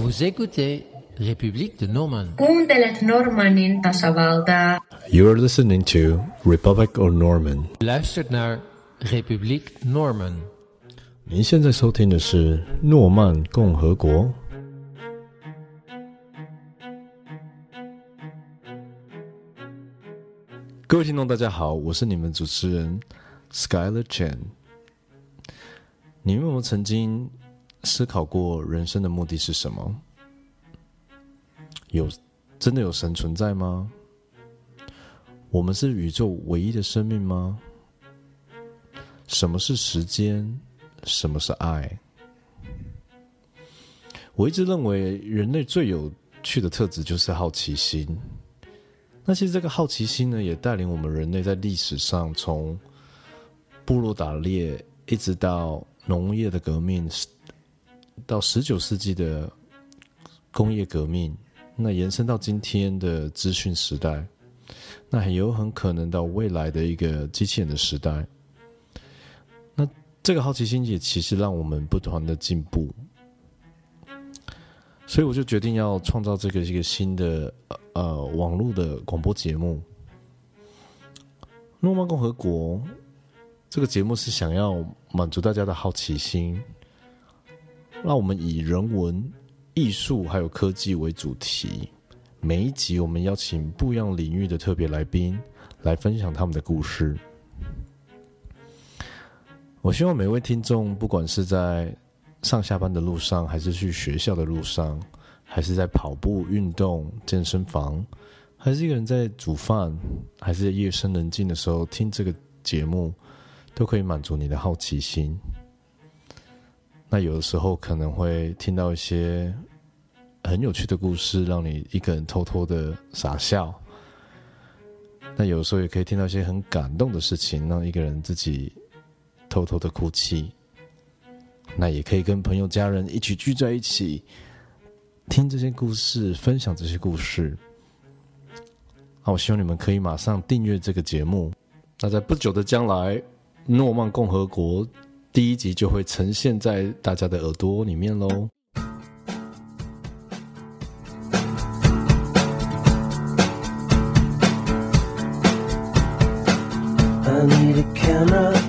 Vous écoutez République de Normand. Kuuntelet Normannin tasavaltaa. You're listening to Republic of Norman. Luistert naar République Norman. 您现在收听的是诺曼共和国。各位听众，大家好，我是你们主持人 Skyler Chen。你们有没有曾经 思考过人生的目的是什么？有真的有神存在吗？我们是宇宙唯一的生命吗？什么是时间？什么是爱？我一直认为人类最有趣的特质就是好奇心。那其实这个好奇心呢，也带领我们人类在历史上从部落打猎，一直到农业的革命，到十九世纪的工业革命，那延伸到今天的资讯时代，那很有很可能到未来的一个机器人的时代。那这个好奇心也其实让我们不断的进步，所以我就决定要创造这个一个新的。呃，网络的广播节目《诺曼共和国》这个节目是想要满足大家的好奇心，让我们以人文、艺术还有科技为主题。每一集我们邀请不一样领域的特别来宾来分享他们的故事。我希望每位听众，不管是在上下班的路上，还是去学校的路上。还是在跑步、运动、健身房，还是一个人在煮饭，还是夜深人静的时候听这个节目，都可以满足你的好奇心。那有的时候可能会听到一些很有趣的故事，让你一个人偷偷的傻笑。那有时候也可以听到一些很感动的事情，让一个人自己偷偷的哭泣。那也可以跟朋友、家人一起聚在一起。听这些故事，分享这些故事。那我希望你们可以马上订阅这个节目。那在不久的将来，《诺曼共和国》第一集就会呈现在大家的耳朵里面喽。I need a camera